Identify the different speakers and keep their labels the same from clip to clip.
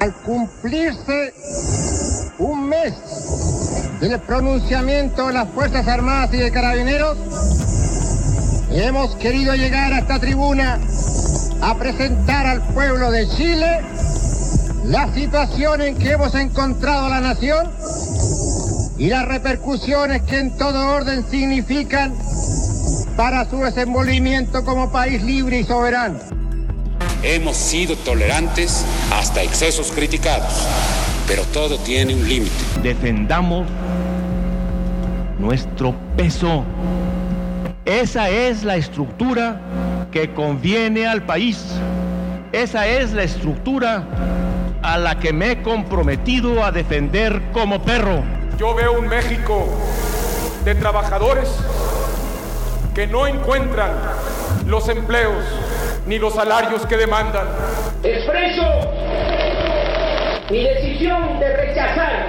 Speaker 1: Al cumplirse un mes del pronunciamiento de las Fuerzas Armadas y de Carabineros, hemos querido llegar a esta tribuna a presentar al pueblo de Chile la situación en que hemos encontrado la nación y las repercusiones que en todo orden significan para su desenvolvimiento como país libre y soberano.
Speaker 2: Hemos sido tolerantes hasta excesos criticados, pero todo tiene un límite.
Speaker 3: Defendamos nuestro peso. Esa es la estructura que conviene al país. Esa es la estructura a la que me he comprometido a defender como perro.
Speaker 4: Yo veo un México de trabajadores que no encuentran los empleos ni los salarios que demandan.
Speaker 5: Expreso mi decisión de rechazar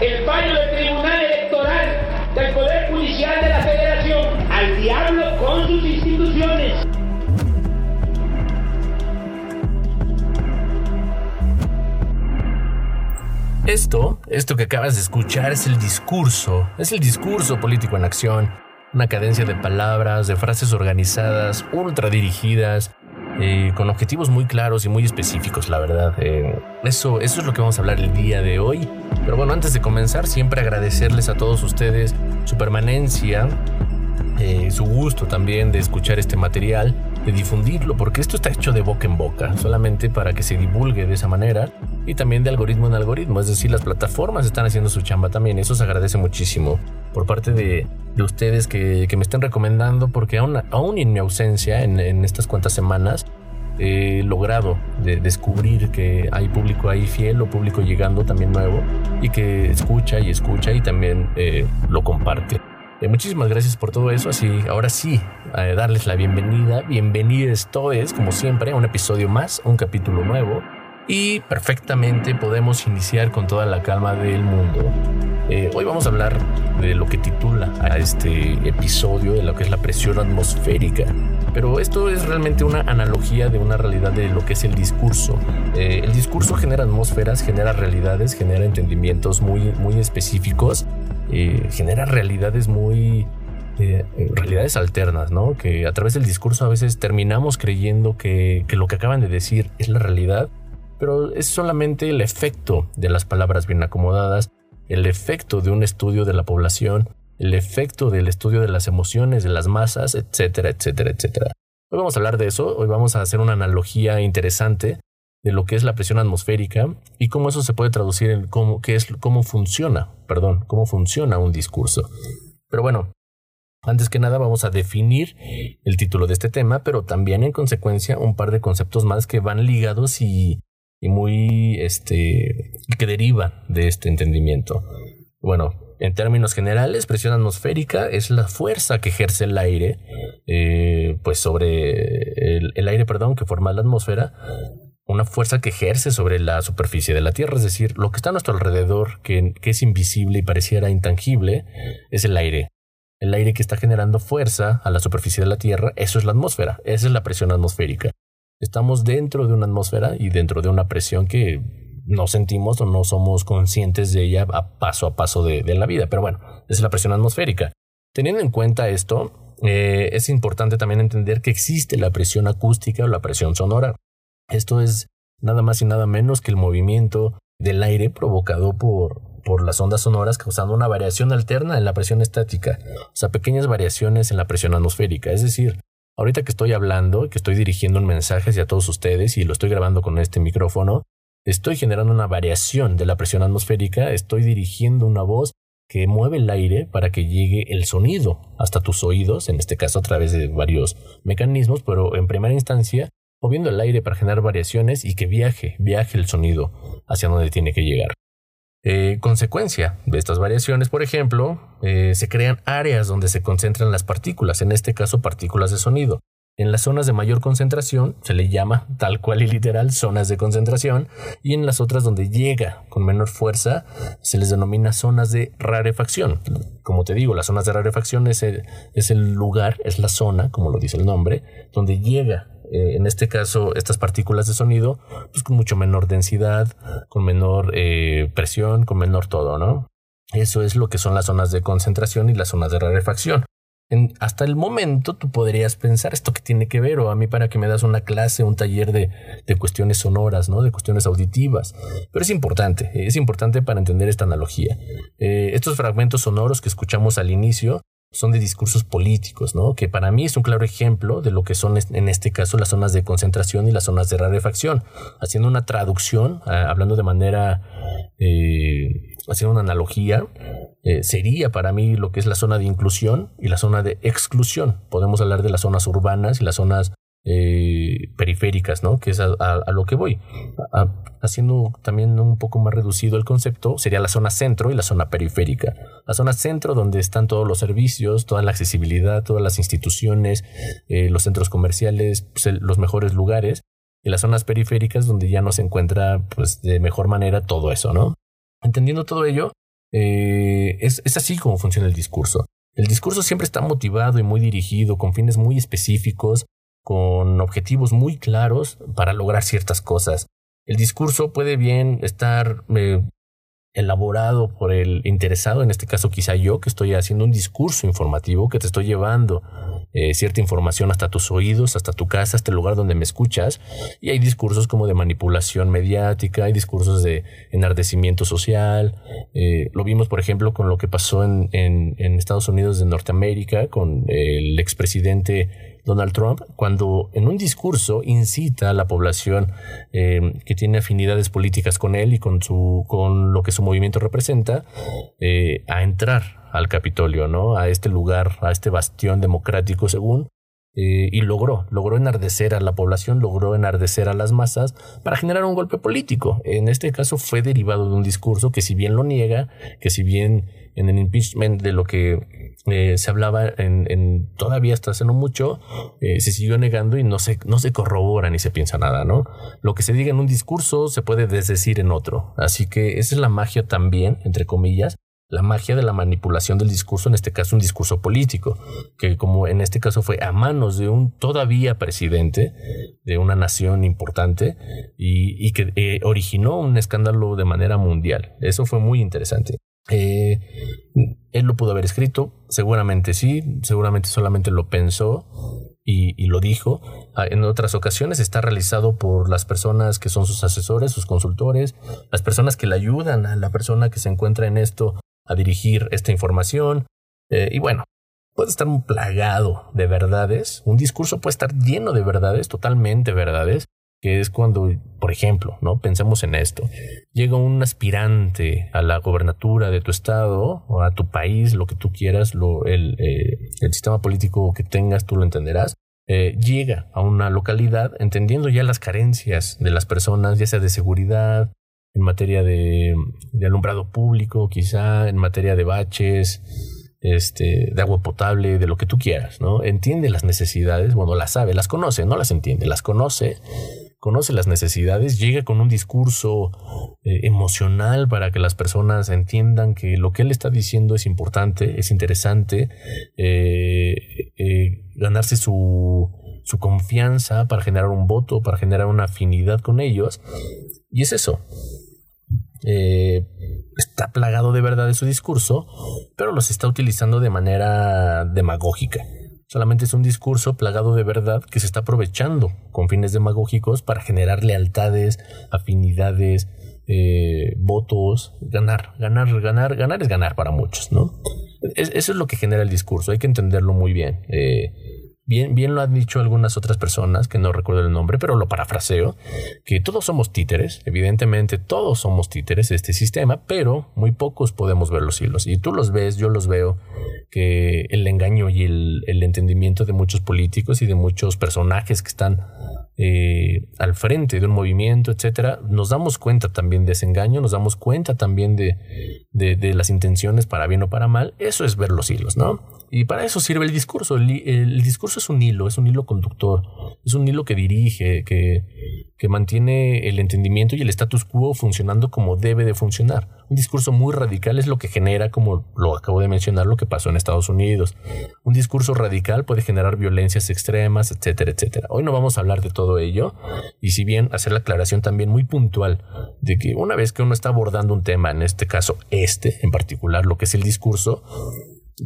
Speaker 5: el fallo del Tribunal Electoral del Poder Judicial de la Federación al diablo con sus instituciones.
Speaker 6: Esto, esto que acabas de escuchar es el discurso, es el discurso político en acción, una cadencia de palabras, de frases organizadas, ultra dirigidas, eh, con objetivos muy claros y muy específicos, la verdad. Eh, eso, eso es lo que vamos a hablar el día de hoy. Pero bueno, antes de comenzar, siempre agradecerles a todos ustedes su permanencia, eh, su gusto también de escuchar este material, de difundirlo, porque esto está hecho de boca en boca, solamente para que se divulgue de esa manera y también de algoritmo en algoritmo, es decir, las plataformas están haciendo su chamba también, eso se agradece muchísimo por parte de, de ustedes que, que, me estén recomendando, porque aún, aún en mi ausencia, en, estas cuantas semanas, he logrado de descubrir que hay público ahí fiel o público llegando también nuevo y que escucha y escucha y también eh, lo comparte. Eh, muchísimas gracias por todo eso. Así, ahora sí, eh, darles la bienvenida. Bienvenidos todos, como siempre, a un episodio más, un capítulo nuevo. Y perfectamente podemos iniciar con toda la calma del mundo. Eh, hoy vamos a hablar de lo que titula a este episodio, de lo que es la presión atmosférica. Pero esto es realmente una analogía de una realidad de lo que es el discurso. El discurso genera atmósferas, genera realidades, genera entendimientos muy, muy específicos, eh, genera realidades muy... Eh, realidades alternas, ¿no? Que a través del discurso a veces terminamos creyendo que, que lo que acaban de decir es la realidad, pero es solamente el efecto de las palabras bien acomodadas el efecto de un estudio de la población, el efecto del estudio de las emociones de las masas, etcétera, etcétera, etcétera. Hoy vamos a hablar de eso, hoy vamos a hacer una analogía interesante de lo que es la presión atmosférica y cómo eso se puede traducir en cómo, qué es, cómo funciona, perdón, cómo funciona un discurso. Pero bueno, antes que nada vamos a definir el título de este tema, pero también en consecuencia un par de conceptos más que van ligados y y muy este que deriva de este entendimiento. Bueno, en términos generales, presión atmosférica es la fuerza que ejerce el aire, eh, pues sobre el, aire, perdón, que forma la atmósfera, una fuerza que ejerce sobre la superficie de la Tierra, es decir, lo que está a nuestro alrededor, que, que es invisible y pareciera intangible, es el aire. El aire que está generando fuerza a la superficie de la Tierra, eso es la atmósfera, esa es la presión atmosférica. Estamos dentro de una atmósfera y dentro de una presión que no sentimos o no somos conscientes de ella a paso a paso de, la vida. Pero bueno, es la presión atmosférica. Teniendo en cuenta esto, eh, es importante también entender que existe la presión acústica o la presión sonora. Esto es nada más y nada menos que el movimiento del aire provocado por, por las ondas sonoras causando una variación alterna en la presión estática, o sea, pequeñas variaciones en la presión atmosférica. Es decir, Ahorita que estoy hablando, que estoy dirigiendo un mensaje hacia todos ustedes y lo estoy grabando con este micrófono, estoy generando una variación de la presión atmosférica, estoy dirigiendo una voz que mueve el aire para que llegue el sonido hasta tus oídos, en este caso a través de varios mecanismos, pero en primera instancia moviendo el aire para generar variaciones y que viaje, viaje el sonido hacia donde tiene que llegar. Eh, consecuencia de estas variaciones, por ejemplo, eh, se crean áreas donde se concentran las partículas, en este caso partículas de sonido. En las zonas de mayor concentración se le llama tal cual y literal zonas de concentración y en las otras donde llega con menor fuerza se les denomina zonas de rarefacción. Como te digo, las zonas de rarefacción es el, es el lugar, es la zona, como lo dice el nombre, donde llega eh, en este caso, estas partículas de sonido, pues con mucho menor densidad, con menor eh, presión, con menor todo, ¿no? Eso es lo que son las zonas de concentración y las zonas de rarefacción hasta el momento tú podrías pensar esto que tiene que ver o a mí para que me das una clase, un taller de, de, cuestiones sonoras, ¿no? De cuestiones auditivas. Pero es importante, es importante para entender esta analogía. Eh, estos fragmentos sonoros que escuchamos al inicio son de discursos políticos, ¿no? Que para mí es un claro ejemplo de lo que son en este caso las zonas de concentración y las zonas de rarefacción. Haciendo una traducción, ah, hablando de manera, eh, haciendo una analogía, eh, sería para mí lo que es la zona de inclusión y la zona de exclusión. Podemos hablar de las zonas urbanas y las zonas eh, periféricas, ¿no? Que es a, lo que voy. haciendo también un poco más reducido el concepto, sería la zona centro y la zona periférica. La zona centro, donde están todos los servicios, toda la accesibilidad, todas las instituciones, eh, los centros comerciales, pues, los mejores lugares. Y las zonas periféricas, donde ya no se encuentra, pues, de mejor manera todo eso, ¿no? Entendiendo todo ello, eh, es, es así como funciona el discurso. El discurso siempre está motivado y muy dirigido, con fines muy específicos, con objetivos muy claros para lograr ciertas cosas. El discurso puede bien estar eh, elaborado por el interesado, en este caso quizá yo, que estoy haciendo un discurso informativo, que te estoy llevando eh, cierta información hasta tus oídos, hasta tu casa, hasta el lugar donde me escuchas. Y hay discursos como de manipulación mediática, hay discursos de enardecimiento social. Eh, lo vimos, por ejemplo, con lo que pasó en, en, Estados Unidos de Norteamérica, con el expresidente Donald Trump cuando en un discurso incita a la población eh, que tiene afinidades políticas con él y con su con lo que su movimiento representa eh, a entrar al Capitolio, ¿no? A este lugar, a este bastión democrático según eh, y logró, logró enardecer a la población, logró enardecer a las masas para generar un golpe político. En este caso fue derivado de un discurso que si bien lo niega, que si bien en el impeachment de lo que eh, se hablaba en, todavía hasta hace no mucho, eh, se siguió negando y no se, no se corrobora ni se piensa nada, ¿no? Lo que se diga en un discurso se puede desdecir en otro. Así que esa es la magia también, entre comillas, la magia de la manipulación del discurso, en este caso un discurso político, que como en este caso fue a manos de un todavía presidente de una nación importante y, que eh, originó un escándalo de manera mundial. Eso fue muy interesante. Eh, él lo pudo haber escrito, seguramente sí, seguramente solamente lo pensó y, lo dijo. Ah, en otras ocasiones está realizado por las personas que son sus asesores, sus consultores, las personas que le ayudan a la persona que se encuentra en esto a dirigir esta información. Eh, y bueno, puede estar un plagado de verdades, un discurso puede estar lleno de verdades, totalmente verdades, que es cuando, por ejemplo, ¿no? Pensemos en esto. Llega un aspirante a la gobernatura de tu estado o a tu país, lo que tú quieras, lo, el, eh, el sistema político que tengas, tú lo entenderás. Eh, llega a una localidad entendiendo ya las carencias de las personas, ya sea de seguridad, en materia de, alumbrado público, quizá en materia de baches, este, de agua potable, de lo que tú quieras, ¿no? Entiende las necesidades, bueno, las sabe, las conoce, no las entiende, las conoce conoce las necesidades, llega con un discurso eh, emocional para que las personas entiendan que lo que él está diciendo es importante, es interesante, eh, eh, ganarse su, su confianza para generar un voto, para generar una afinidad con ellos. Y es eso. Está plagado de verdad de su discurso, pero los está utilizando de manera demagógica. Solamente es un discurso plagado de verdad que se está aprovechando con fines demagógicos para generar lealtades, afinidades, eh, votos, ganar, ganar, ganar, ganar es ganar para muchos, ¿no? eso es lo que genera el discurso, hay que entenderlo muy bien. Eh, Bien, bien lo han dicho algunas otras personas, que no recuerdo el nombre, pero lo parafraseo, que todos somos títeres, evidentemente todos somos títeres de este sistema, pero muy pocos podemos ver los hilos. Y tú los ves, yo los veo, que el engaño y el, el entendimiento de muchos políticos y de muchos personajes que están eh, al frente de un movimiento, etcétera, nos damos cuenta también de ese engaño, nos damos cuenta también de, de, las intenciones para bien o para mal. Eso es ver los hilos, ¿no? Y para eso sirve el discurso. El, discurso es un hilo, es un hilo conductor, es un hilo que dirige, que, que mantiene el entendimiento y el status quo funcionando como debe de funcionar. Un discurso muy radical es lo que genera, como lo acabo de mencionar, lo que pasó en Estados Unidos. Un discurso radical puede generar violencias extremas, etcétera, etcétera. Hoy no vamos a hablar de todo ello y si bien hacer la aclaración también muy puntual de que una vez que uno está abordando un tema, en este caso este en particular, lo que es el discurso,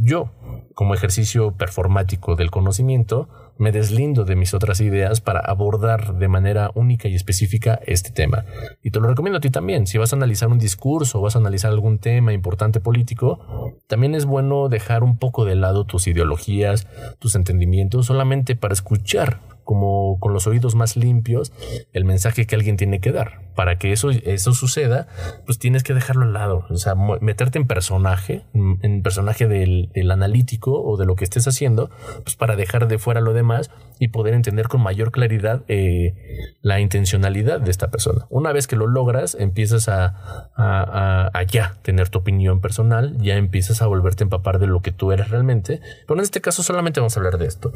Speaker 6: yo, como ejercicio performático del conocimiento, me deslindo de mis otras ideas para abordar de manera única y específica este tema. Y te lo recomiendo a ti también. Si vas a analizar un discurso o vas a analizar algún tema importante político, también es bueno dejar un poco de lado tus ideologías, tus entendimientos, solamente para escuchar como con los oídos más limpios el mensaje que alguien tiene que dar. Para que eso, eso suceda, pues tienes que dejarlo al lado, o sea, meterte en personaje, en personaje del, analítico o de lo que estés haciendo, pues para dejar de fuera lo demás y poder entender con mayor claridad eh, la intencionalidad de esta persona. Una vez que lo logras, empiezas a, a, ya tener tu opinión personal, ya empiezas a volverte a empapar de lo que tú eres realmente. Pero en este caso solamente vamos a hablar de esto.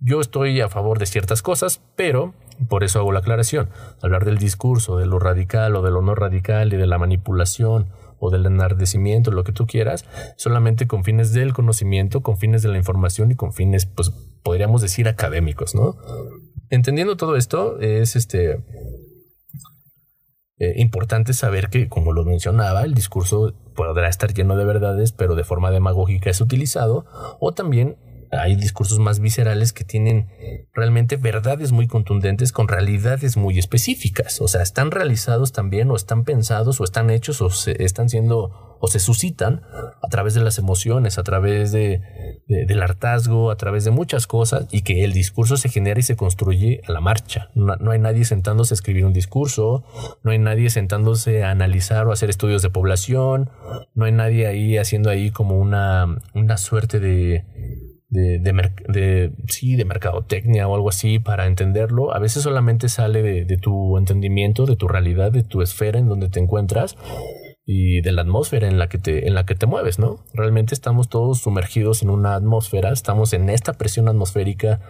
Speaker 6: Yo estoy a favor de cosas, pero por eso hago la aclaración. Hablar del discurso, de lo radical o de lo no radical y de la manipulación o del enardecimiento, lo que tú quieras, solamente con fines del conocimiento, con fines de la información y con fines, pues podríamos decir académicos, ¿no? Entendiendo todo esto, es este eh, importante saber que, como lo mencionaba, el discurso podrá estar lleno de verdades, pero de forma demagógica es utilizado, o también hay discursos más viscerales que tienen realmente verdades muy contundentes con realidades muy específicas. O sea, están realizados también o están pensados o están hechos o se están siendo o se suscitan a través de las emociones, a través de, del hartazgo, a través de muchas cosas y que el discurso se genera y se construye a la marcha. No, no, hay nadie sentándose a escribir un discurso, no hay nadie sentándose a analizar o hacer estudios de población, no hay nadie ahí haciendo ahí como una, una suerte de de, de, sí, de mercadotecnia o algo así para entenderlo. A veces solamente sale de, de, tu entendimiento, de tu realidad, de tu esfera en donde te encuentras y de la atmósfera en la que te, en la que te mueves, ¿no? Realmente estamos todos sumergidos en una atmósfera, estamos en esta presión atmosférica,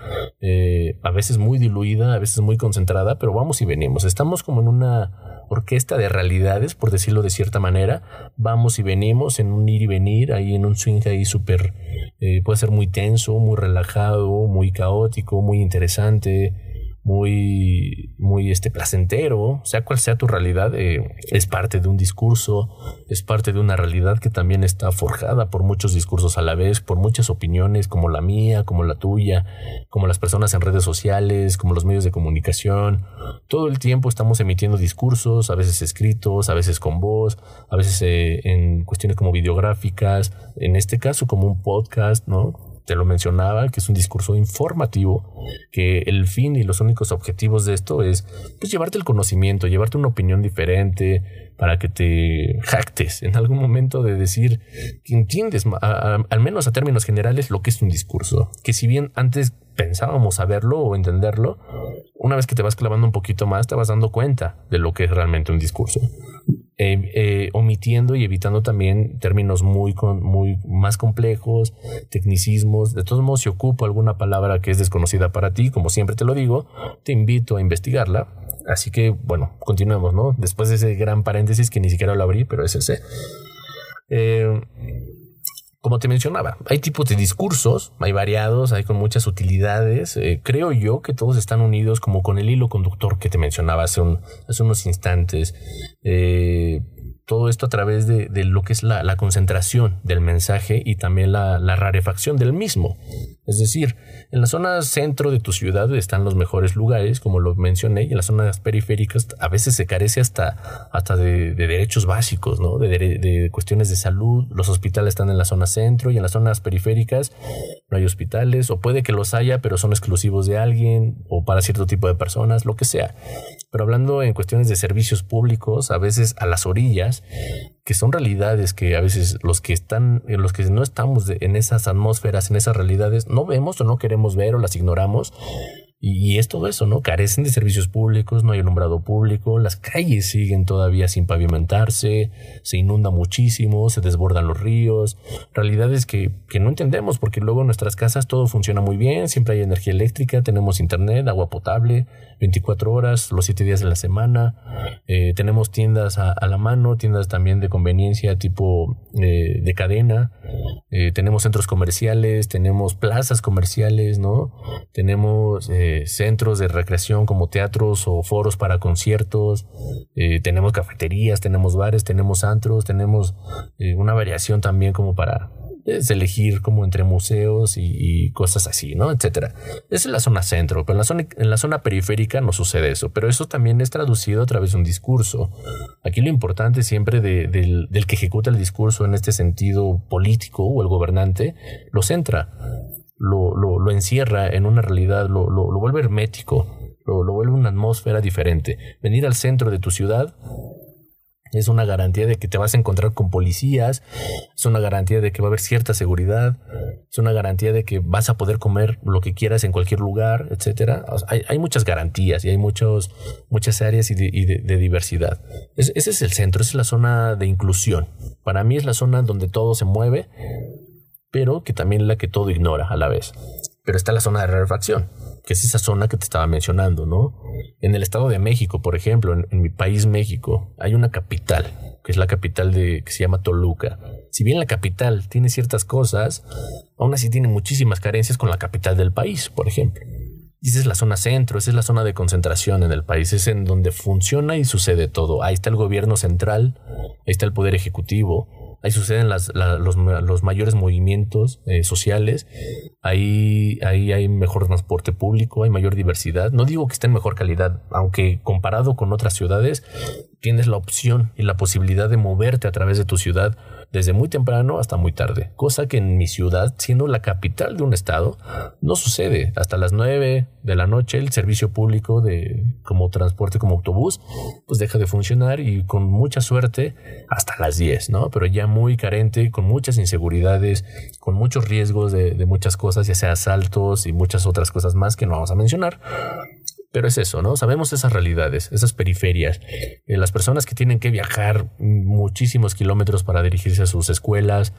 Speaker 6: eh, a veces muy diluida, a veces muy concentrada, pero vamos y venimos. Estamos como en una orquesta de realidades, por decirlo de cierta manera. Vamos y venimos en un ir y venir, ahí en un swing ahí súper, eh, puede ser muy tenso, muy relajado, muy caótico, muy interesante muy, muy este, placentero, sea cual sea tu realidad, eh, es parte de un discurso, es parte de una realidad que también está forjada por muchos discursos a la vez, por muchas opiniones como la mía, como la tuya, como las personas en redes sociales, como los medios de comunicación. Todo el tiempo estamos emitiendo discursos, a veces escritos, a veces con voz, a veces eh, en cuestiones como videográficas, en este caso como un podcast, ¿no? Te lo mencionaba, que es un discurso informativo, que el fin y los únicos objetivos de esto es pues llevarte el conocimiento, llevarte una opinión diferente para que te jactes en algún momento de decir que entiendes, al menos a términos generales, lo que es un discurso. Que si bien antes pensábamos saberlo o entenderlo, una vez que te vas clavando un poquito más, te vas dando cuenta de lo que es realmente un discurso. Eh, eh, omitiendo y evitando también términos muy, muy más complejos, tecnicismos. De todos modos, si ocupo alguna palabra que es desconocida para ti, como siempre te lo digo, te invito a investigarla. Así que, bueno, continuemos, ¿no? Después de ese gran paréntesis que ni siquiera lo abrí, pero es ese. Eh, como te mencionaba, hay tipos de discursos, hay variados, hay con muchas utilidades. Eh, creo yo que todos están unidos como con el hilo conductor que te mencionaba hace, hace unos instantes. Eh, todo esto a través de, lo que es la, concentración del mensaje y también la, rarefacción del mismo. Es decir, en la zona centro de tu ciudad están los mejores lugares, como lo mencioné, y en las zonas periféricas a veces se carece hasta, hasta de, derechos básicos, ¿no? De, de, cuestiones de salud. Los hospitales están en la zona centro y en las zonas periféricas no hay hospitales, o puede que los haya, pero son exclusivos de alguien o para cierto tipo de personas, lo que sea. Pero hablando en cuestiones de servicios públicos, a veces a las orillas, que son realidades que a veces los que están, los que no estamos en esas atmósferas, en esas realidades, no vemos o no queremos ver o las ignoramos, Y, es todo eso, ¿no? Carecen de servicios públicos, no hay alumbrado público, las calles siguen todavía sin pavimentarse, se inunda muchísimo, se desbordan los ríos, realidades que, que no entendemos porque luego en nuestras casas todo funciona muy bien, siempre hay energía eléctrica, tenemos internet, agua potable, 24 horas, los 7 días de la semana, eh, tenemos tiendas a, la mano, tiendas también de conveniencia tipo eh, de cadena, eh, tenemos centros comerciales, tenemos plazas comerciales, ¿no? Tenemos centros de recreación como teatros o foros para conciertos, eh, tenemos cafeterías, tenemos bares, tenemos antros, tenemos eh, una variación también como para pues, elegir como entre museos y, cosas así, ¿no? Etcétera. Esa es la zona centro, pero en la zona, en la zona periférica no sucede eso, pero eso también es traducido a través de un discurso. Aquí lo importante siempre del, que ejecuta el discurso en este sentido político o el gobernante lo centra lo, lo, encierra en una realidad, lo, lo, vuelve hermético, lo, lo vuelve una atmósfera diferente. Venir al centro de tu ciudad es una garantía de que te vas a encontrar con policías, es una garantía de que va a haber cierta seguridad, es una garantía de que vas a poder comer lo que quieras en cualquier lugar, etcétera. hay, hay, muchas garantías y hay muchos, muchas áreas y de, diversidad. ese es el centro, es la zona de inclusión. Para mí es la zona donde todo se mueve, pero que también es la que todo ignora a la vez. Pero está la zona de rarefacción, que es esa zona que te estaba mencionando, ¿no? En el Estado de México, por ejemplo, en, mi país México, hay una capital, que es la capital de, que se llama Toluca. Si bien la capital tiene ciertas cosas, aún así tiene muchísimas carencias con la capital del país, por ejemplo. Y esa es la zona centro, esa es la zona de concentración en el país, es en donde funciona y sucede todo. Ahí está el gobierno central, ahí está el poder ejecutivo, ahí suceden las, los, mayores movimientos eh, sociales, ahí, ahí hay mejor transporte público, hay mayor diversidad. No digo que esté en mejor calidad, aunque comparado con otras ciudades, tienes la opción y la posibilidad de moverte a través de tu ciudad desde muy temprano hasta muy tarde, cosa que en mi ciudad, siendo la capital de un estado, no sucede. Hasta las 9 de la noche el servicio público de como transporte como autobús pues deja de funcionar y con mucha suerte hasta las 10, ¿no? Pero ya muy carente, con muchas inseguridades, con muchos riesgos de, de muchas cosas, ya sea asaltos y muchas otras cosas más que no vamos a mencionar. Pero es eso, ¿no? Sabemos esas realidades, esas periferias. Eh, las personas que tienen que viajar muchísimos kilómetros para dirigirse a sus escuelas,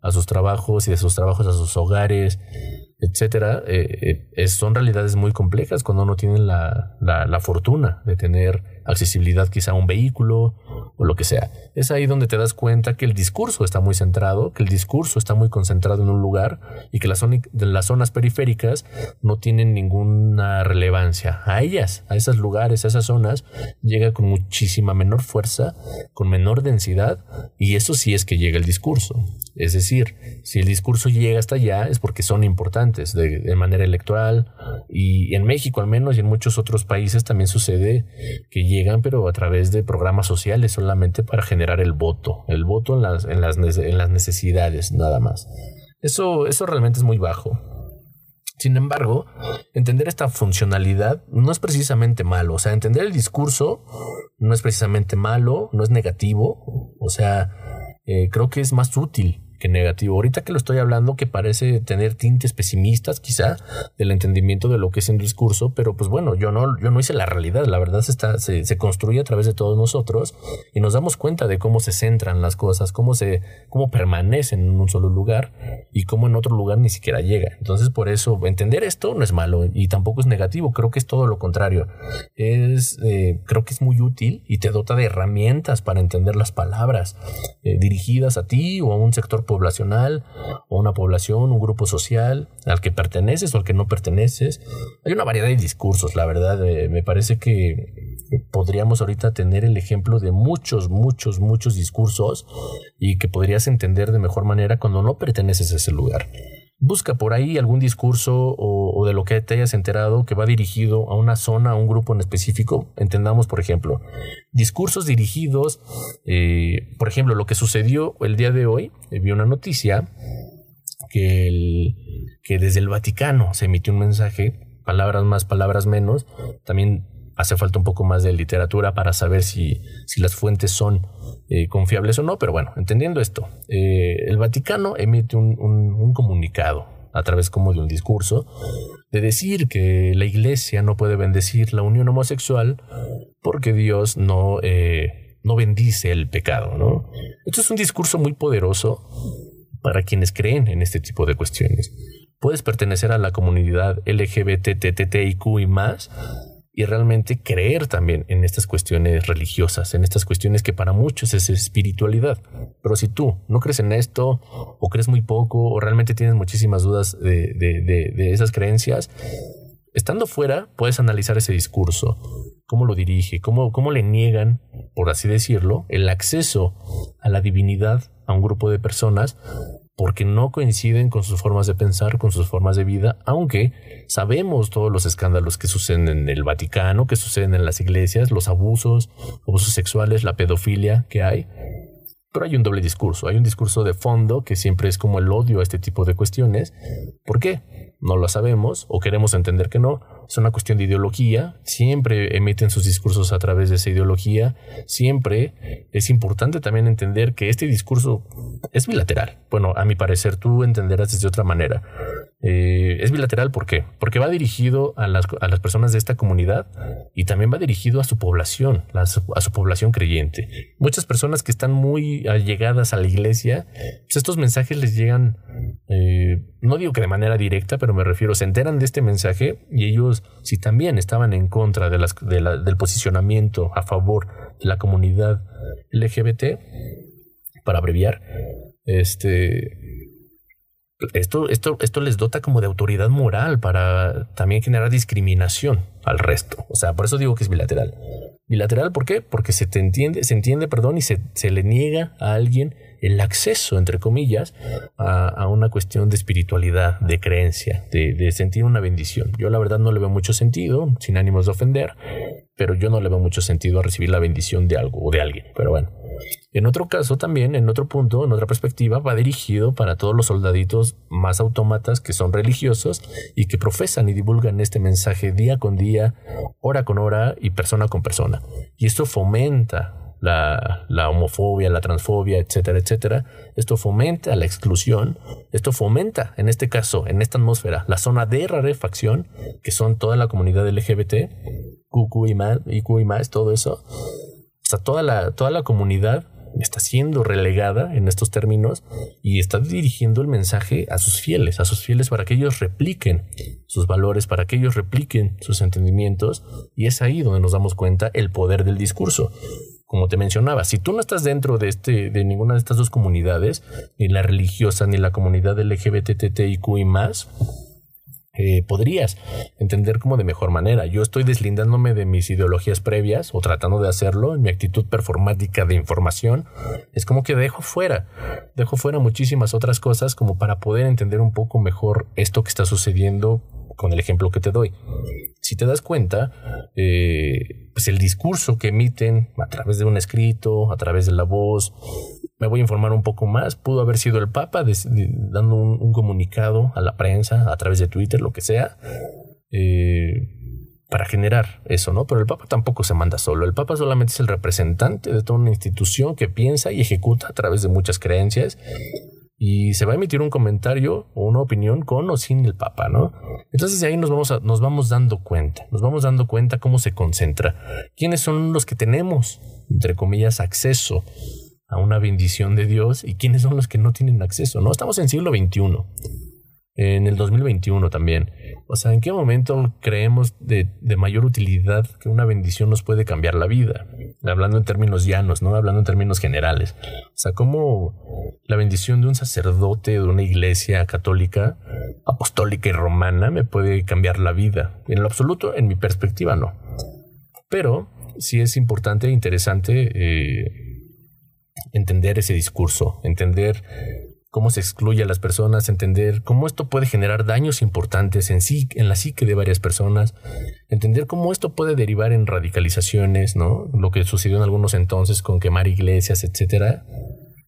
Speaker 6: a sus trabajos y de sus trabajos a sus hogares, etcétera, eh, eh, son realidades muy complejas cuando no tienen la, la, la, fortuna de tener accesibilidad quizá a un vehículo o lo que sea. Es ahí donde te das cuenta que el discurso está muy centrado, que el discurso está muy concentrado en un lugar y que las, las zonas periféricas no tienen ninguna relevancia. A ellas, a esos lugares, a esas zonas, llega con muchísima menor fuerza, con menor densidad y eso sí es que llega el discurso. Es decir, si el discurso llega hasta allá es porque son importantes de, manera electoral y en México al menos y en muchos otros países también sucede que llegan pero a través de programas sociales solamente para generar el voto, el voto en las, en las, en las necesidades nada más. Eso, eso realmente es muy bajo. Sin embargo, entender esta funcionalidad no es precisamente malo. O sea, entender el discurso no es precisamente malo, no es negativo. O sea, eh, creo que es más útil que negativo. Ahorita que lo estoy hablando, que parece tener tintes pesimistas, quizá, del entendimiento de lo que es un discurso, pero pues bueno, yo no, yo no hice la realidad. La verdad se, está, se, se, construye a través de todos nosotros y nos damos cuenta de cómo se centran las cosas, cómo se, cómo permanecen en un solo lugar y cómo en otro lugar ni siquiera llega. Entonces, por eso, entender esto no es malo y tampoco es negativo. Creo que es todo lo contrario. Es, eh, creo que es muy útil y te dota de herramientas para entender las palabras eh, dirigidas a ti o a un sector poblacional o una población, un grupo social al que perteneces o al que no perteneces. Hay una variedad de discursos, la verdad. Eh, me parece que podríamos ahorita tener el ejemplo de muchos, muchos, muchos discursos y que podrías entender de mejor manera cuando no perteneces a ese lugar. Busca por ahí algún discurso o, de lo que te hayas enterado que va dirigido a una zona, a un grupo en específico. Entendamos, por ejemplo, discursos dirigidos, eh, por ejemplo, lo que sucedió el día de hoy, eh, vi una noticia que, que desde el Vaticano se emitió un mensaje, palabras más, palabras menos, también hace falta un poco más de literatura para saber si, si las fuentes son eh, confiables o no, pero bueno, entendiendo esto, eh, el Vaticano emite un, un, comunicado a través como de un discurso, de decir que la iglesia no puede bendecir la unión homosexual porque Dios no, eh, no bendice el pecado, ¿no? Esto es un discurso muy poderoso para quienes creen en este tipo de cuestiones. Puedes pertenecer a la comunidad LGBTTTIQ y más y realmente creer también en estas cuestiones religiosas, en estas cuestiones que para muchos es espiritualidad. Pero si tú no crees en esto, o crees muy poco, o realmente tienes muchísimas dudas de, esas creencias, estando fuera puedes analizar ese discurso, cómo lo dirige, cómo, cómo le niegan, por así decirlo, el acceso a la divinidad a un grupo de personas porque no coinciden con sus formas de pensar, con sus formas de vida, aunque sabemos todos los escándalos que suceden en el Vaticano, que suceden en las iglesias, los abusos, abusos sexuales, la pedofilia que hay. Pero hay un doble discurso, hay un discurso de fondo que siempre es como el odio a este tipo de cuestiones. ¿Por qué? No lo sabemos o queremos entender que no, es una cuestión de ideología, siempre emiten sus discursos a través de esa ideología, siempre es importante también entender que este discurso es bilateral. Bueno, a mi parecer tú entenderás desde otra manera. Eh, es bilateral ¿por qué? Porque va dirigido a las, a las, personas de esta comunidad y también va dirigido a su población, a su, población creyente. Muchas personas que están muy allegadas a la iglesia, pues estos mensajes les llegan, eh, no digo que de manera directa, pero me refiero, se enteran de este mensaje y ellos si también estaban en contra del posicionamiento a favor de la comunidad LGBT, para abreviar, este, esto, esto, esto les dota como de autoridad moral para también generar discriminación al resto. O sea, por eso digo que es bilateral. Bilateral, ¿por qué? Porque se te entiende, se entiende, perdón, y se, se le niega a alguien el acceso, entre comillas, a, una cuestión de espiritualidad, de creencia, de, sentir una bendición. Yo la verdad no le veo mucho sentido, sin ánimos de ofender, pero yo no le veo mucho sentido a recibir la bendición de algo o de alguien. Pero bueno. En otro caso también, en otro punto, en otra perspectiva, va dirigido para todos los soldaditos más autómatas que son religiosos y que profesan y divulgan este mensaje día con día, hora con hora y persona con persona. Y esto fomenta la, homofobia, la transfobia, etcétera, etcétera. Esto fomenta la exclusión, esto fomenta, en este caso, en esta atmósfera, la zona de rarefacción, que son toda la comunidad LGBT, QQ y más, y más, todo eso. O sea, toda la, toda la comunidad está siendo relegada en estos términos y está dirigiendo el mensaje a sus fieles, a sus fieles para que ellos repliquen sus valores, para que ellos repliquen sus entendimientos y es ahí donde nos damos cuenta el poder del discurso como te mencionaba, si tú no estás dentro de este, de ninguna de estas dos comunidades, ni la religiosa, ni la comunidad LGBTTIQ y más, eh, podrías entender como de mejor manera. Yo estoy deslindándome de mis ideologías previas o tratando de hacerlo en mi actitud performática de información. Es como que dejo fuera, dejo fuera muchísimas otras cosas como para poder entender un poco mejor esto que está sucediendo con el ejemplo que te doy. Si te das cuenta, eh, pues el discurso que emiten a través de un escrito, a través de la voz, me voy a informar un poco más, pudo haber sido el Papa dando un, comunicado a la prensa a través de Twitter, lo que sea, eh, para generar eso, ¿no? Pero el Papa tampoco se manda solo, el Papa solamente es el representante de toda una institución que piensa y ejecuta a través de muchas creencias y se va a emitir un comentario o una opinión con o sin el Papa, ¿no? Entonces ahí nos vamos, nos vamos dando cuenta, nos vamos dando cuenta cómo se concentra, quiénes son los que tenemos, entre comillas, acceso a una bendición de Dios y quiénes son los que no tienen acceso, ¿no? Estamos en siglo XXI en el 2021 también. O sea, ¿en qué momento creemos de, mayor utilidad que una bendición nos puede cambiar la vida? Hablando en términos llanos, ¿no? Hablando en términos generales. O sea, ¿cómo la bendición de un sacerdote de una iglesia católica, apostólica y romana me puede cambiar la vida? En lo absoluto, en mi perspectiva, no. Pero sí es importante e interesante eh, entender ese discurso, entender cómo se excluye a las personas, entender cómo esto puede generar daños importantes en sí, en la psique de varias personas, entender cómo esto puede derivar en radicalizaciones, ¿no? Lo que sucedió en algunos entonces con quemar iglesias, etcétera.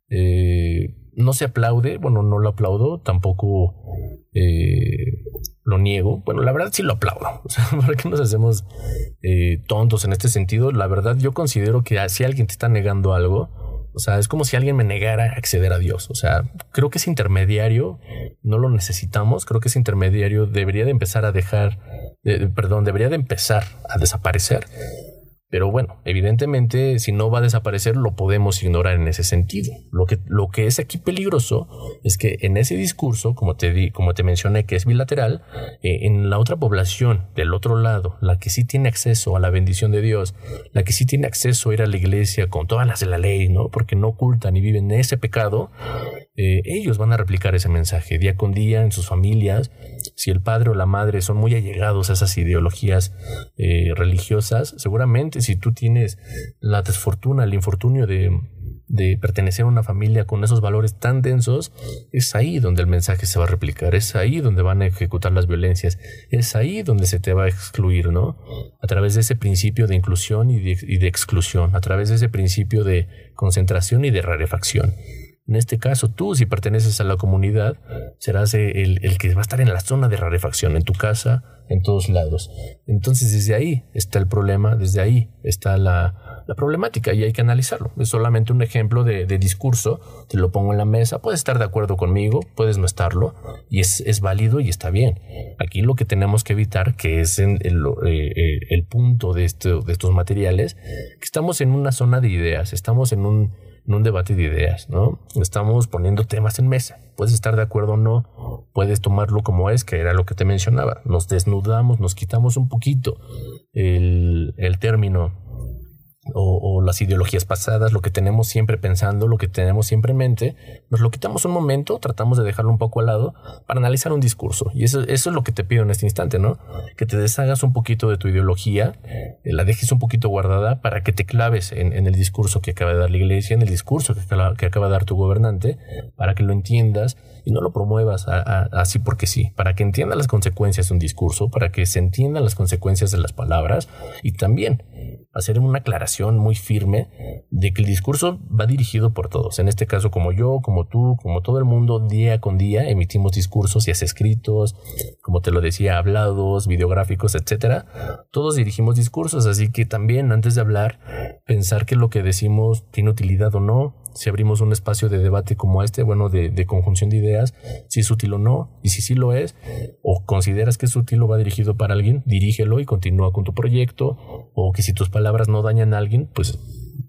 Speaker 6: Eh, no se aplaude, bueno, no lo aplaudo, tampoco eh, lo niego. Bueno, la verdad sí lo aplaudo. O sea, ¿para qué nos hacemos eh, tontos en este sentido? La verdad, yo considero que si alguien te está negando algo, O sea, es como si alguien me negara acceder a Dios. O sea, creo que ese intermediario no lo necesitamos. Creo que ese intermediario debería de empezar a dejar, perdón, debería de empezar a desaparecer pero bueno, evidentemente, si no va a desaparecer, lo podemos ignorar en ese sentido. Lo que, lo que es aquí peligroso es que en ese discurso, como te, di, como te mencioné, que es bilateral, eh, en la otra población, del otro lado, la que sí tiene acceso a la bendición de Dios, la que sí tiene acceso a ir a la iglesia con todas las de la ley, ¿no? Porque no ocultan y viven ese pecado, eh, ellos van a replicar ese mensaje día con día en sus familias. Si el padre o la madre son muy allegados a esas ideologías eh, religiosas, seguramente si tú tienes la desfortuna, el infortunio de, pertenecer a una familia con esos valores tan densos, es ahí donde el mensaje se va a replicar, es ahí donde van a ejecutar las violencias, es ahí donde se te va a excluir, ¿no? A través de ese principio de inclusión y de, exclusión, a través de ese principio de concentración y de rarefacción. En este caso, tú, si perteneces a la comunidad, serás el, el, que va a estar en la zona de rarefacción, en tu casa, en todos lados. Entonces desde ahí está el problema, desde ahí está la, la problemática y hay que analizarlo. Es solamente un ejemplo de, de, discurso, te lo pongo en la mesa, puedes estar de acuerdo conmigo, puedes no estarlo y es, es válido y está bien. Aquí lo que tenemos que evitar, que es en el, eh, eh, el punto de, este, de estos materiales, que estamos en una zona de ideas, estamos en un en un debate de ideas, ¿no? Estamos poniendo temas en mesa. Puedes estar de acuerdo o no, puedes tomarlo como es, que era lo que te mencionaba. Nos desnudamos, nos quitamos un poquito el, el término o, las ideologías pasadas, lo que tenemos siempre pensando, lo que tenemos siempre en mente, nos lo quitamos un momento, tratamos de dejarlo un poco al lado para analizar un discurso. Y eso, eso es lo que te pido en este instante, ¿no? Que te deshagas un poquito de tu ideología, eh, la dejes un poquito guardada para que te claves en, el discurso que acaba de dar la iglesia, en el discurso que, que acaba de dar tu gobernante, para que lo entiendas y no lo promuevas así porque sí, para que entiendas las consecuencias de un discurso, para que se entiendan las consecuencias de las palabras y también hacer una aclaración muy firme de que el discurso va dirigido por todos. En este caso, como yo, como tú, como todo el mundo, día con día emitimos discursos, ya sea escritos, como te lo decía, hablados, videográficos, etcétera. Todos dirigimos discursos, así que también antes de hablar, pensar que lo que decimos tiene utilidad o no, si abrimos un espacio de debate como este, bueno, de, de, conjunción de ideas, si es útil o no, y si sí lo es, o consideras que es útil o va dirigido para alguien, dirígelo y continúa con tu proyecto, o que si tus palabras no dañan a alguien, pues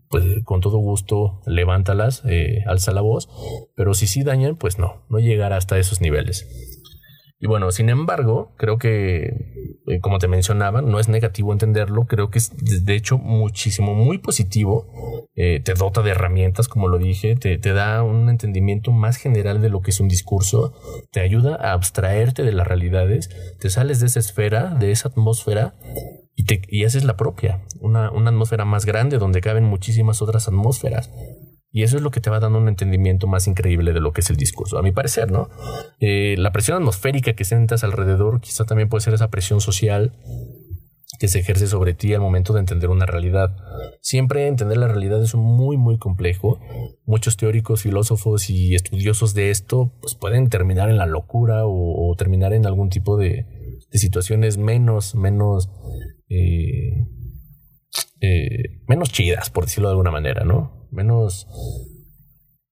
Speaker 6: pues con todo gusto levántalas, eh, alza la voz, pero si sí dañan, pues no, no llegar hasta esos niveles. Y bueno, sin embargo, creo que, eh, como te mencionaba, no es negativo entenderlo, creo que es de hecho muchísimo, muy positivo, eh, te dota de herramientas, como lo dije, te, te, da un entendimiento más general de lo que es un discurso, te ayuda a abstraerte de las realidades, te sales de esa esfera, de esa atmósfera y, te, y haces la propia, una, una atmósfera más grande donde caben muchísimas otras atmósferas. Y eso es lo que te va dando un entendimiento más increíble de lo que es el discurso, a mi parecer, ¿no? Eh, la presión atmosférica que sientas alrededor quizá también puede ser esa presión social que se ejerce sobre ti al momento de entender una realidad. Siempre entender la realidad es muy, muy complejo. Muchos teóricos, filósofos y estudiosos de esto pues pueden terminar en la locura o, terminar en algún tipo de, situaciones menos, menos, eh, eh, menos chidas, por decirlo de alguna manera, ¿no? Menos,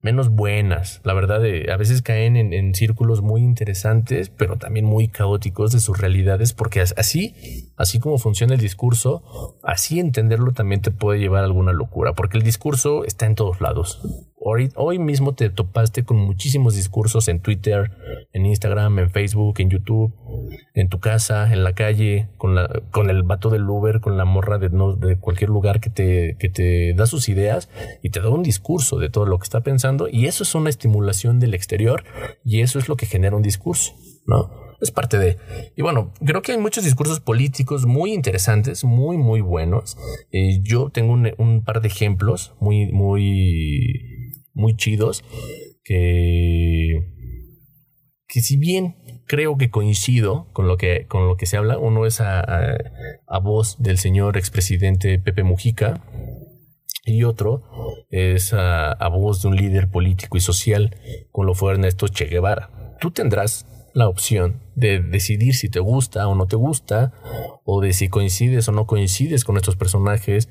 Speaker 6: menos buenas. La verdad, eh, a veces caen en, círculos muy interesantes, pero también muy caóticos de sus realidades, porque así, así como funciona el discurso, así entenderlo también te puede llevar a alguna locura, porque el discurso está en todos lados. Hoy, mismo te topaste con muchísimos discursos en Twitter, en Instagram, en Facebook, en YouTube, en tu casa, en la calle, con, la, con el vato del Uber, con la morra de, de cualquier lugar que te, que te da sus ideas y te da un discurso de todo lo que está pensando. Y eso es una estimulación del exterior y eso es lo que genera un discurso, ¿no? es parte de. Y bueno, creo que hay muchos discursos políticos muy interesantes, muy, muy buenos. Eh, yo tengo un, par de ejemplos muy, muy muy chidos que, que si bien creo que coincido con lo que, con lo que se habla, uno es a, a, voz del señor expresidente Pepe Mujica y otro es a, a voz de un líder político y social con lo fue Ernesto Che Guevara. Tú tendrás la opción de decidir si te gusta o no te gusta, o de si coincides o no coincides con estos personajes,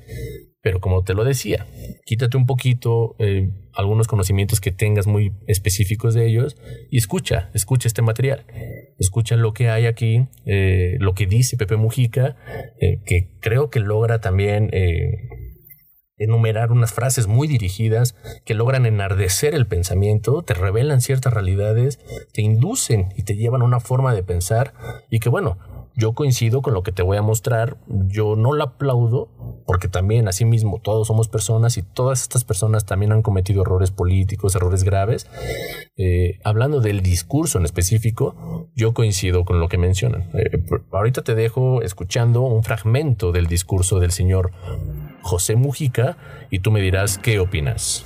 Speaker 6: Pero como te lo decía, quítate un poquito eh, algunos conocimientos que tengas muy específicos de ellos y escucha, escucha este material. Escucha lo que hay aquí, eh, lo que dice Pepe Mujica, eh, que creo que logra también enumerar unas frases muy dirigidas que logran enardecer el pensamiento, te revelan ciertas realidades, te inducen y te llevan a una forma de pensar y que bueno, yo coincido con lo que te voy a mostrar, yo no la aplaudo porque también asimismo todos somos personas y todas estas personas también han cometido errores políticos, errores graves. Eh, hablando del discurso en específico, yo coincido con lo que mencionan. Eh, ahorita te dejo escuchando un fragmento del discurso del señor José Mujica y tú me dirás qué opinas.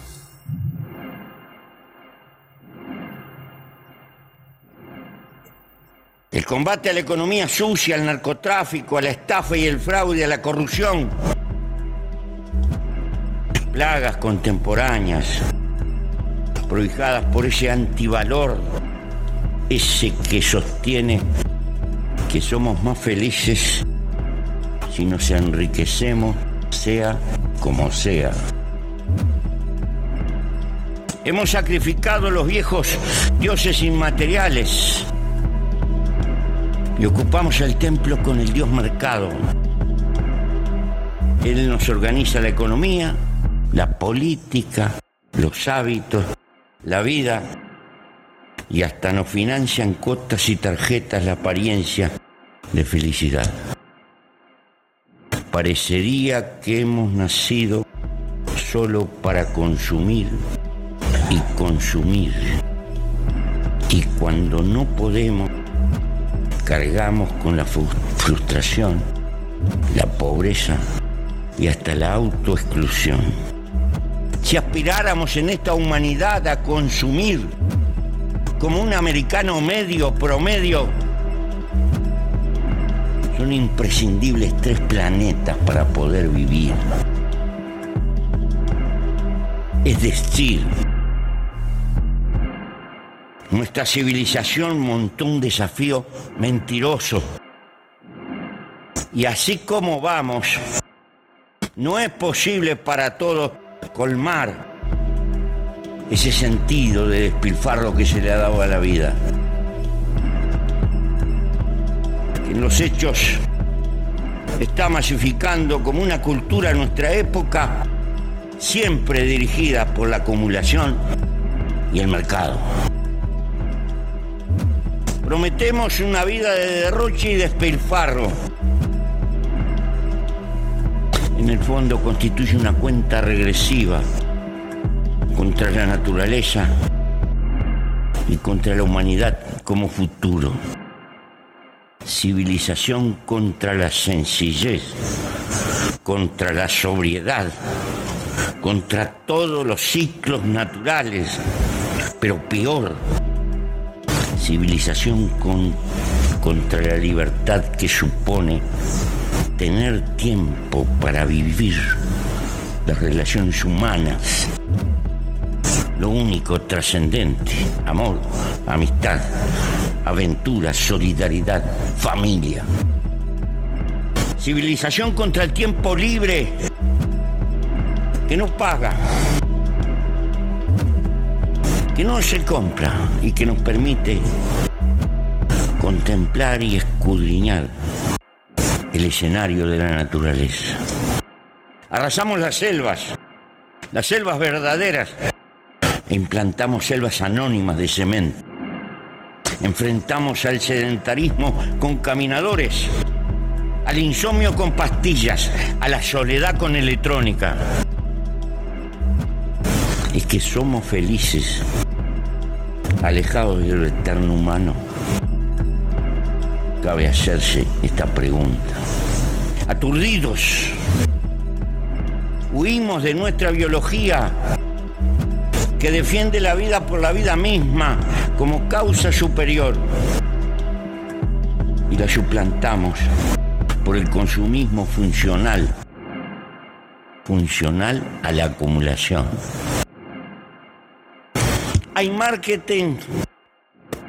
Speaker 7: El combate a la economía sucia, al narcotráfico, a la estafa y el fraude, a la corrupción. Plagas contemporáneas, prohijadas por ese antivalor, ese que sostiene que somos más felices si nos enriquecemos sea como sea. Hemos sacrificado los viejos dioses inmateriales y ocupamos el templo con el dios mercado. Él nos organiza la economía, la política, los hábitos, la vida y hasta nos financian cotas y tarjetas la apariencia de felicidad. Parecería que hemos nacido solo para consumir y consumir. Y cuando no podemos, cargamos con la frustración, la pobreza y hasta la autoexclusión. Si aspiráramos en esta humanidad a consumir como un americano medio promedio, son imprescindibles tres planetas para poder vivir. Es decir, nuestra civilización montó un desafío mentiroso. Y así como vamos, no es posible para todos colmar ese sentido de despilfarro que se le ha dado a la vida. en los hechos está masificando como una cultura nuestra época siempre dirigida por la acumulación y el mercado. Prometemos una vida de derroche y despilfarro. En el fondo constituye una cuenta regresiva contra la naturaleza y contra la humanidad como futuro civilización contra la sencillez, contra la sobriedad, contra todos los ciclos naturales, pero peor, civilización contra la libertad que supone tener tiempo para vivir las relaciones humanas, lo único trascendente, amor, amistad, aventura, solidaridad, familia. Civilización contra el tiempo libre que no paga, que no se compra y que nos permite contemplar y escudriñar el escenario de la naturaleza. Arrasamos las selvas, las selvas verdaderas, e implantamos selvas anónimas de cemento Enfrentamos al sedentarismo con caminadores, al insomnio con pastillas, a la soledad con electrónica. Es que somos felices, alejados del eterno humano. Cabe hacerse esta pregunta. Aturdidos, huimos de nuestra biología que defiende la vida por la vida misma como causa superior y la suplantamos por el consumismo funcional, funcional a la acumulación. Hay marketing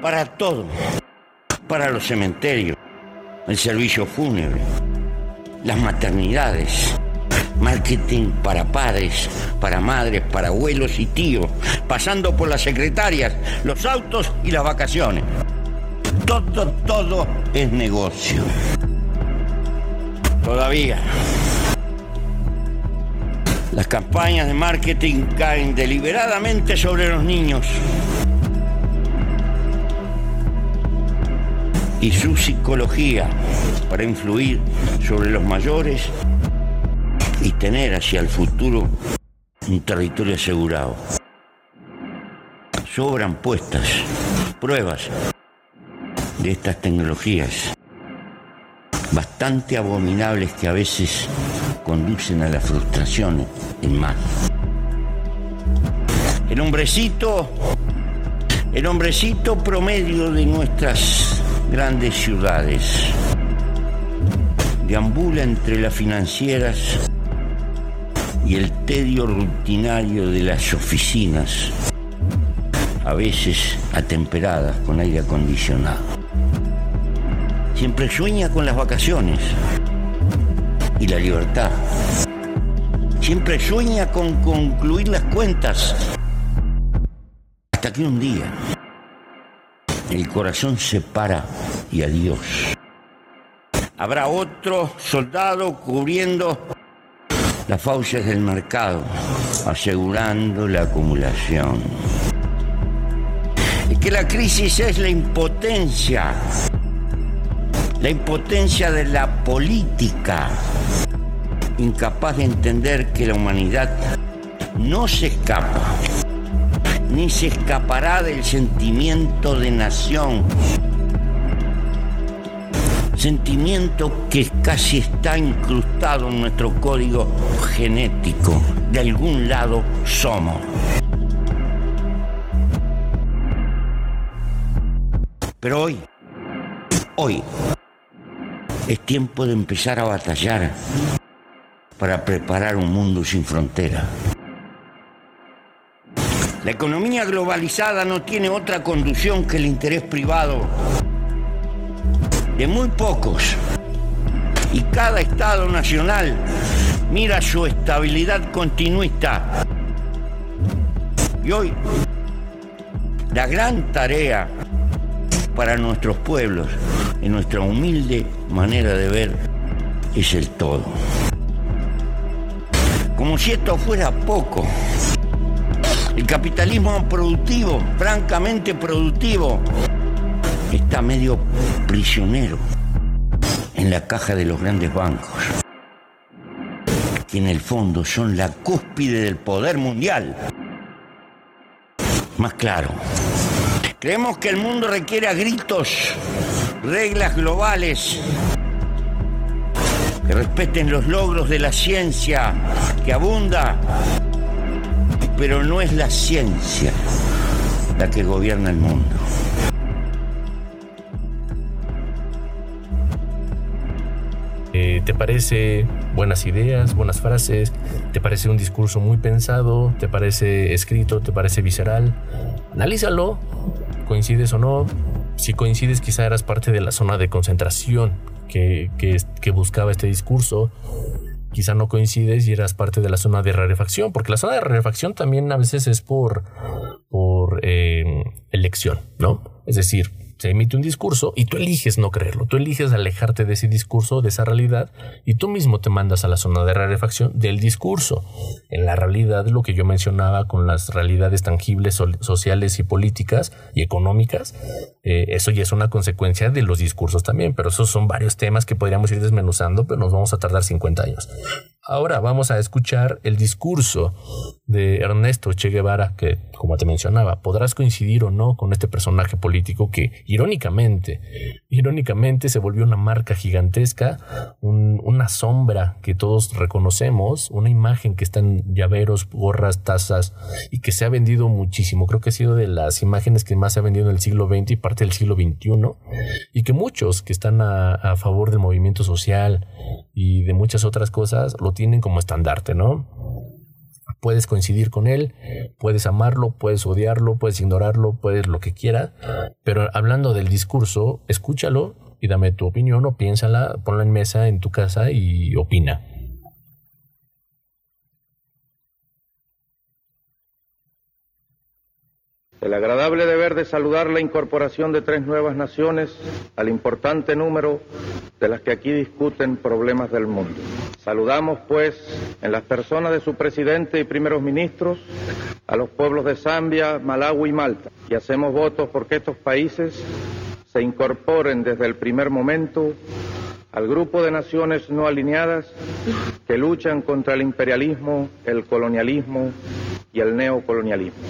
Speaker 7: para todo, para los cementerios, el servicio fúnebre, las maternidades, marketing para padres, para madres, para abuelos y tíos, pasando por las secretarias, los autos y las vacaciones. Todo, todo es negocio. Todavía. Las campañas de marketing caen deliberadamente sobre los niños y su psicología para influir sobre los mayores y tener hacia el futuro un territorio asegurado. Sobran puestas pruebas de estas tecnologías bastante abominables que a veces conducen a la frustración en más. El hombrecito, el hombrecito promedio de nuestras grandes ciudades. Deambula entre las financieras y el tedio rutinario de las oficinas, a veces atemperadas con aire acondicionado. Siempre sueña con las vacaciones y la libertad. Siempre sueña con concluir las cuentas. Hasta que un día el corazón se para y adiós. Habrá otro soldado cubriendo las fauces del mercado, asegurando la acumulación. Es que la crisis es la impotencia, la impotencia de la política, incapaz de entender que la humanidad no se escapa ni se escapará del sentimiento de nación. Sentimiento que casi está incrustado en nuestro código genético. De algún lado somos. Pero hoy, hoy, es tiempo de empezar a batallar para preparar un mundo sin frontera. La economía globalizada no tiene otra conducción que el interés privado de muy pocos. Y cada Estado nacional mira su estabilidad continuista. Y hoy, la gran tarea para nuestros pueblos, en nuestra humilde manera de ver, es el todo. Como si esto fuera poco. El capitalismo productivo, francamente productivo, está medio prisionero en la caja de los grandes bancos, que en el fondo son la cúspide del poder mundial. Más claro, creemos que el mundo requiere a gritos reglas globales que respeten los logros de la ciencia que abunda pero no es la ciencia la que gobierna el mundo.
Speaker 6: Eh, ¿Te parece buenas ideas, buenas frases? ¿Te parece un discurso muy pensado? ¿Te parece escrito? ¿Te parece visceral? Analízalo. ¿Coincides o no? Si coincides, quizá eras parte de la zona de concentración que, que buscaba este discurso quizá no coincides y eras parte de la zona de rarefacción, porque la zona de rarefacción también a veces es por, por eh, elección, ¿no? Es decir, se emite un discurso y tú eliges no creerlo, tú eliges alejarte de ese discurso, de esa realidad, y tú mismo te mandas a la zona de rarefacción del discurso. En la realidad, lo que yo mencionaba con las realidades tangibles, sociales y políticas y económicas, eh, eso ya es una consecuencia de los discursos también, pero esos son varios temas que podríamos ir desmenuzando, pero nos vamos a tardar 50 años. Ahora vamos a escuchar el discurso de Ernesto Che Guevara, que, como te mencionaba, podrás coincidir o no con este personaje político que, irónicamente, irónicamente se volvió una marca gigantesca, una sombra que todos reconocemos, una imagen que está en llaveros, gorras, tazas y que se ha vendido muchísimo. Creo que ha sido de las imágenes que más se ha vendido en el siglo XX y parte del siglo XXI y que muchos que están a, a favor del movimiento social y de muchas otras cosas lo tienen como estandarte, ¿no? Puedes coincidir con él, puedes amarlo, puedes odiarlo, puedes ignorarlo, puedes lo que quieras, pero hablando del discurso, escúchalo y dame tu opinión o piénsala, ponla en mesa en tu casa y opina.
Speaker 8: El agradable deber de saludar la incorporación de tres nuevas naciones al importante número de las que aquí discuten problemas del mundo. Saludamos, pues, en las personas de su presidente y primeros ministros, a los pueblos de Zambia, Malawi y Malta, y hacemos votos porque estos países se incorporen desde el primer momento al grupo de naciones no alineadas que luchan contra el imperialismo, el colonialismo y el neocolonialismo.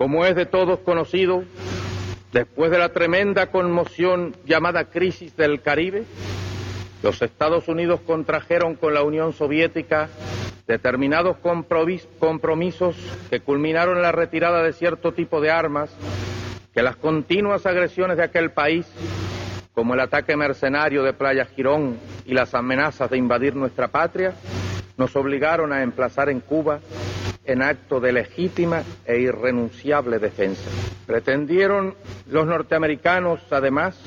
Speaker 8: Como es de todos conocido, después de la tremenda conmoción llamada crisis del Caribe, los Estados Unidos contrajeron con la Unión Soviética determinados compromisos que culminaron en la retirada de cierto tipo de armas que las continuas agresiones de aquel país, como el ataque mercenario de Playa Girón y las amenazas de invadir nuestra patria, nos obligaron a emplazar en Cuba en acto de legítima e irrenunciable defensa. Pretendieron los norteamericanos, además,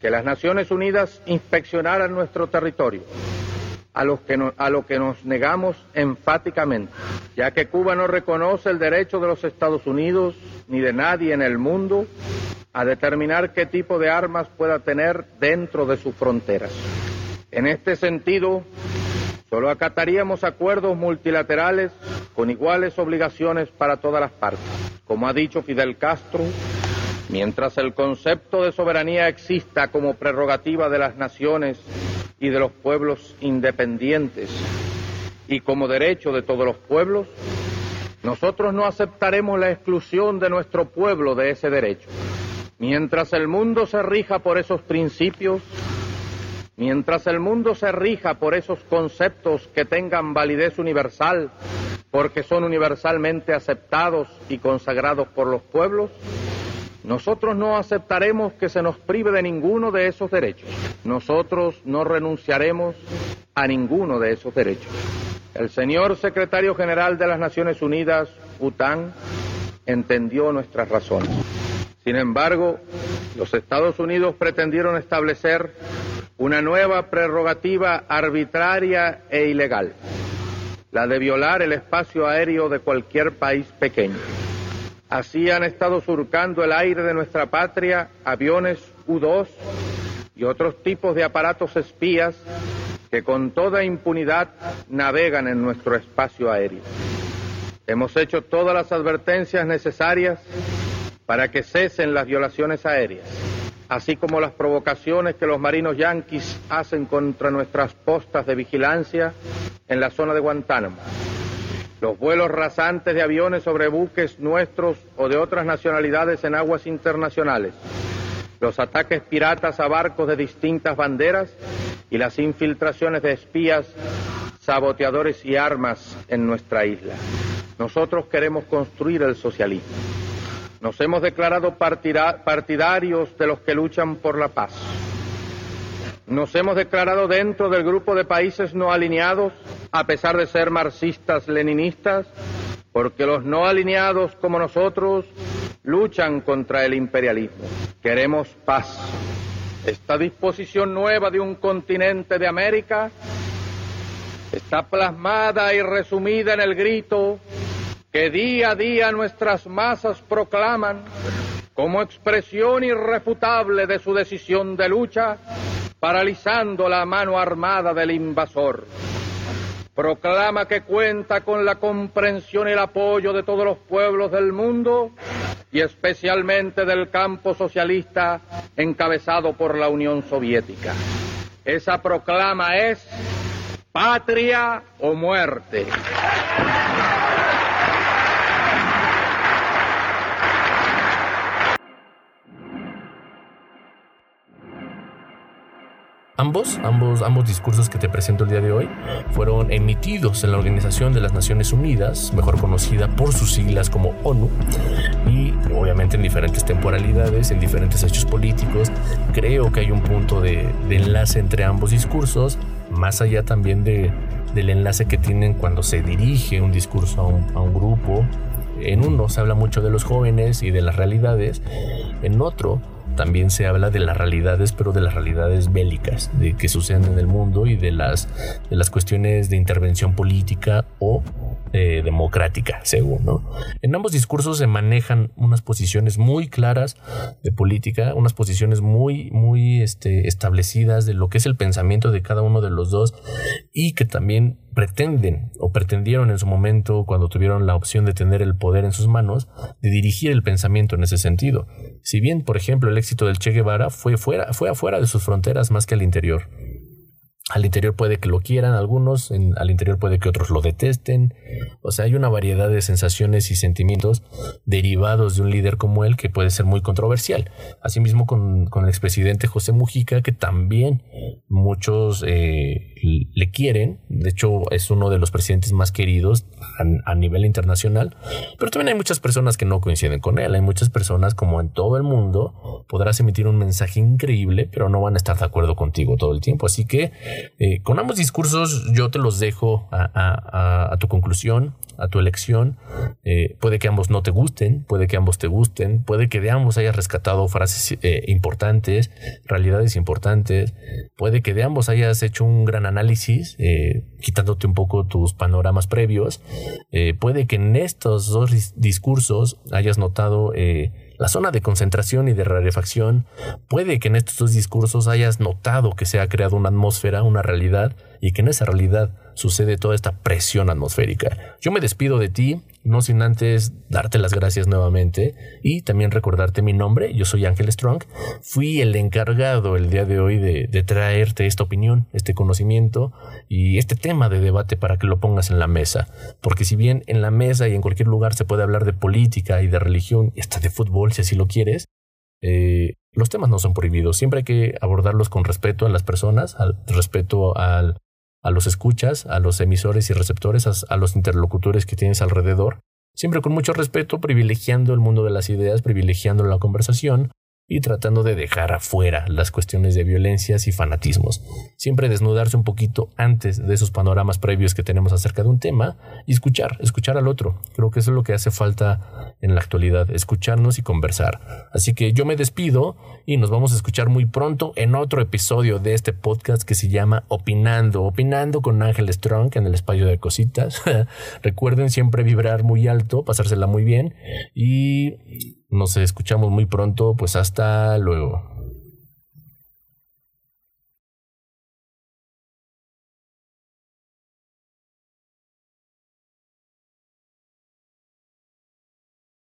Speaker 8: que las Naciones Unidas inspeccionaran nuestro territorio, a, los que lo que nos negamos enfáticamente, ya que Cuba no reconoce el derecho de los Estados Unidos ni de nadie en el mundo a determinar qué tipo de armas pueda tener dentro de sus fronteras. En este sentido, Solo acataríamos acuerdos multilaterales con iguales obligaciones para todas las partes. Como ha dicho Fidel Castro, mientras el concepto de soberanía exista como prerrogativa de las naciones y de los pueblos independientes y como derecho de todos los pueblos, nosotros no aceptaremos la exclusión de nuestro pueblo de ese derecho. Mientras el mundo se rija por esos principios, Mientras el mundo se rija por esos conceptos que tengan validez universal, porque son universalmente aceptados y consagrados por los pueblos, nosotros no aceptaremos que se nos prive de ninguno de esos derechos. Nosotros no renunciaremos a ninguno de esos derechos. El señor secretario general de las Naciones Unidas, UTAN, entendió nuestras razones. Sin embargo, los Estados Unidos pretendieron establecer una nueva prerrogativa arbitraria e ilegal, la de violar el espacio aéreo de cualquier país pequeño. Así han estado surcando el aire de nuestra patria aviones U-2 y otros tipos de aparatos espías que con toda impunidad navegan en nuestro espacio aéreo. Hemos hecho todas las advertencias necesarias para que cesen las violaciones aéreas así como las provocaciones que los marinos yanquis hacen contra nuestras postas de vigilancia en la zona de Guantánamo. Los vuelos rasantes de aviones sobre buques nuestros o de otras nacionalidades en aguas internacionales. Los ataques piratas a barcos de distintas banderas y las infiltraciones de espías, saboteadores y armas en nuestra isla. Nosotros queremos construir el socialismo. Nos hemos declarado partidarios de los que luchan por la paz. Nos hemos declarado dentro del grupo de países no alineados, a pesar de ser marxistas-leninistas, porque los no alineados como nosotros luchan contra el imperialismo. Queremos paz. Esta disposición nueva de un continente de América está plasmada y resumida en el grito que día a día nuestras masas proclaman como expresión irrefutable de su decisión de lucha, paralizando la mano armada del invasor. Proclama que cuenta con la comprensión y el apoyo de todos los pueblos del mundo y especialmente del campo socialista encabezado por la Unión Soviética. Esa proclama es patria o muerte.
Speaker 6: Ambos, ambos, ambos discursos que te presento el día de hoy fueron emitidos en la Organización de las Naciones Unidas, mejor conocida por sus siglas como ONU, y obviamente en diferentes temporalidades, en diferentes hechos políticos. Creo que hay un punto de, enlace entre ambos discursos, más allá también de, del enlace que tienen cuando se dirige un discurso a un, a un grupo. En uno se habla mucho de los jóvenes y de las realidades, en otro también se habla de las realidades, pero de las realidades bélicas, de que suceden en el mundo y de las, de las cuestiones de intervención política o eh, democrática, según. En ambos discursos se manejan unas posiciones muy claras de política, unas posiciones muy, muy este, establecidas de lo que es el pensamiento de cada uno de los dos y que también pretenden o pretendieron en su momento, cuando tuvieron la opción de tener el poder en sus manos, de dirigir el pensamiento en ese sentido. Si bien, por ejemplo, el éxito del Che Guevara fue, fuera, fue afuera de sus fronteras más que al interior. Al interior puede que lo quieran algunos, al interior puede que otros lo detesten. O sea, hay una variedad de sensaciones y sentimientos derivados de un líder como él que puede ser muy controversial. Asimismo con, con el expresidente José Mujica, que también muchos eh, le quieren. De hecho, es uno de los presidentes más queridos a, a, nivel internacional. Pero también hay muchas personas que no coinciden con él. Hay muchas personas, como en todo el mundo, podrás emitir un mensaje increíble, pero no van a estar de acuerdo contigo todo el tiempo. Así que eh, con ambos discursos yo te los dejo a, tu conclusión, a tu elección. Eh, puede que ambos no te gusten, puede que ambos te gusten, puede que de ambos hayas rescatado frases eh, importantes, realidades importantes, puede que de ambos hayas hecho un gran análisis, quitándote un poco tus panoramas previos, puede que en estos dos discursos hayas notado la zona de concentración y de rarefacción, puede que en estos dos discursos hayas notado que se ha creado una atmósfera, una realidad, y que en esa realidad sucede toda esta presión atmosférica. Yo me despido de ti, no sin antes darte las gracias nuevamente y también recordarte mi nombre. Yo soy Ángel Strong. Fui el encargado el día de hoy de, traerte esta opinión, este conocimiento y este tema de debate para que lo pongas en la mesa. Porque si bien en la mesa y en cualquier lugar se puede hablar de política y de religión y hasta de fútbol si así lo quieres, eh, los temas no son prohibidos. Siempre hay que abordarlos con respeto a las personas, al respeto al, a los escuchas, a los emisores y receptores, a, los interlocutores que tienes alrededor, siempre con mucho respeto, privilegiando el mundo de las ideas, privilegiando la conversación, y tratando de dejar afuera las cuestiones de violencias y fanatismos. Siempre desnudarse un poquito antes de esos panoramas previos que tenemos acerca de un tema y escuchar, escuchar al otro. Creo que eso es lo que hace falta en la actualidad, escucharnos y conversar. Así que yo me despido y nos vamos a escuchar muy pronto en otro episodio de este podcast que se llama Opinando, Opinando con Ángel Strong en el espacio de cositas. Recuerden siempre vibrar muy alto, pasársela muy bien y nos escuchamos muy pronto, pues hasta luego.